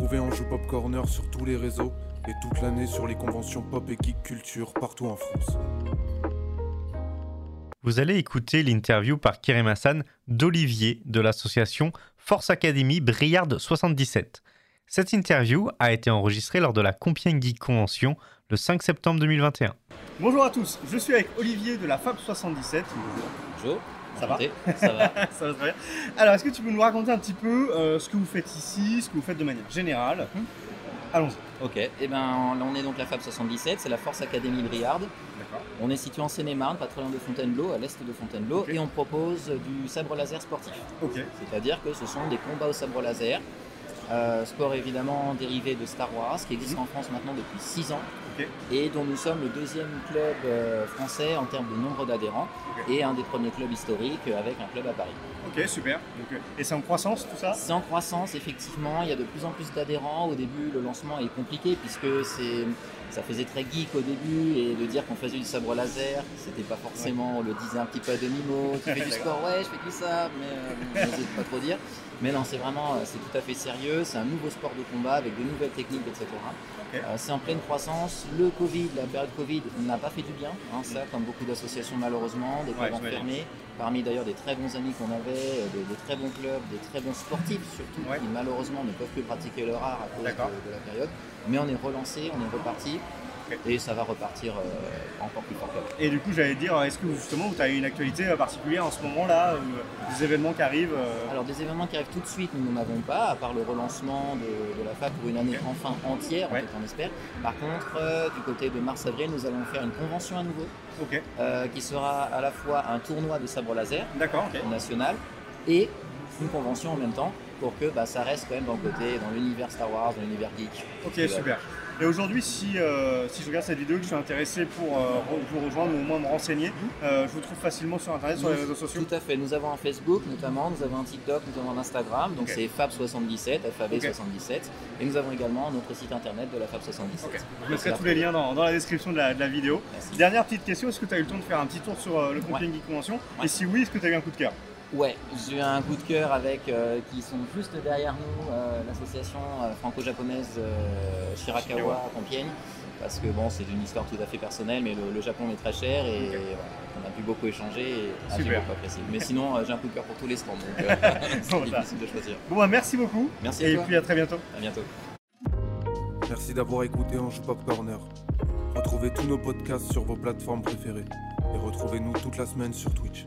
Retrouvez Anjou Pop Corner sur tous les réseaux et toute l'année sur les conventions pop et geek culture partout en France. Vous allez écouter l'interview par Kerem Hassan d'Olivier de l'association Force Academy Briard 77. Cette interview a été enregistrée lors de la Compiègne Geek Convention le 5 septembre 2021. Bonjour à tous, je suis avec Olivier de la Fab 77. Bonjour. Ça va. Ça va. Ça va très bien. Alors, est-ce que tu peux nous raconter un petit peu euh, ce que vous faites ici, ce que vous faites de manière générale? Mhm. Allons-y. Ok. Et ben, là, on est donc la Fab 77, c'est la Force Academy Briard. D'accord. On est situé en Seine-et-Marne, pas très loin de Fontainebleau, à l'est de Fontainebleau, et on propose du sabre laser sportif. Ok. C'est-à-dire que ce sont des combats au sabre laser. Euh, sport évidemment dérivé de Star Wars, qui existe Mhm. en France maintenant depuis 6 ans, et dont nous sommes le deuxième club euh, français en termes de nombre d'adhérents, et un des premiers clubs historiques euh, avec un club à Paris. Ok, super. Donc, et c'est en croissance tout ça? C'est en croissance, effectivement. Il y a de plus en plus d'adhérents. Au début, le lancement est compliqué puisque c'est, ça faisait très geek au début et de dire qu'on faisait du sabre laser, c'était pas forcément, on le disait un petit peu à demi-mot. Tu fais du sport, ouais, je fais tout ça, mais euh, on n'osait pas trop dire. Mais non, c'est vraiment, c'est tout à fait sérieux. C'est un nouveau sport de combat avec de nouvelles techniques, etc. Euh, c'est en pleine croissance. Le Covid, la période Covid n'a pas fait du bien. hein, ça, comme beaucoup d'associations malheureusement, des clubs Ouais, enfermés. Parmi d'ailleurs des très bons amis qu'on avait, euh, des, des très bons clubs, des très bons sportifs surtout, Ouais. qui malheureusement ne peuvent plus pratiquer leur art à cause de la période. Mais on est relancé, on est reparti. Et ça va repartir euh, encore plus fort. Et du coup, j'allais dire, est-ce que justement, tu as une actualité euh, particulière en ce moment-là, euh, des événements qui arrivent Alors des événements qui arrivent tout de suite, nous n'en avons pas, à part le relancement de, de la FAB pour une année enfin entière, en Ouais. fait, on espère. Par contre, euh, du côté de mars-avril, nous allons faire une convention à nouveau, Ok, euh, qui sera à la fois un tournoi de sabre laser, d'accord, ok. national et une convention en même temps pour que bah, ça reste quand même dans le côté, dans l'univers Star Wars, dans l'univers geek. Ok, super. Et aujourd'hui, si, euh, si je regarde cette vidéo, que je suis intéressé pour euh, vous rejoindre ou au moins me renseigner, euh, je vous trouve facilement sur Internet, sur les réseaux sociaux Tout à fait. Nous avons un Facebook notamment, nous avons un TikTok, nous avons un Instagram, donc c'est Fab77, Ok. FAB77, et nous avons également notre site internet de la Fab77. Ok. Je mettrai tous les liens dans, dans la description de la, de la vidéo. Merci. Dernière petite question, est-ce que tu as eu le temps de faire un petit tour sur le Compiègne Geek Convention Ouais. Et si oui, est-ce que tu as eu un coup de cœur? Ouais, j'ai eu un coup de cœur avec euh, qui sont juste derrière nous, euh, l'association euh, franco-japonaise euh, Shirakawa à Compiègne. Parce que bon, c'est une histoire tout à fait personnelle, mais le, le Japon est très cher et on a pu beaucoup échanger et ah, j'ai Super. beaucoup apprécié. Mais sinon, euh, j'ai un coup de cœur pour tous les stands, donc euh, c'est difficile de choisir. Bon, bah, merci beaucoup. Merci à Et toi. puis à très bientôt. À bientôt. Merci d'avoir écouté Anjou Pop Corner. Retrouvez tous nos podcasts sur vos plateformes préférées et retrouvez-nous toute la semaine sur Twitch.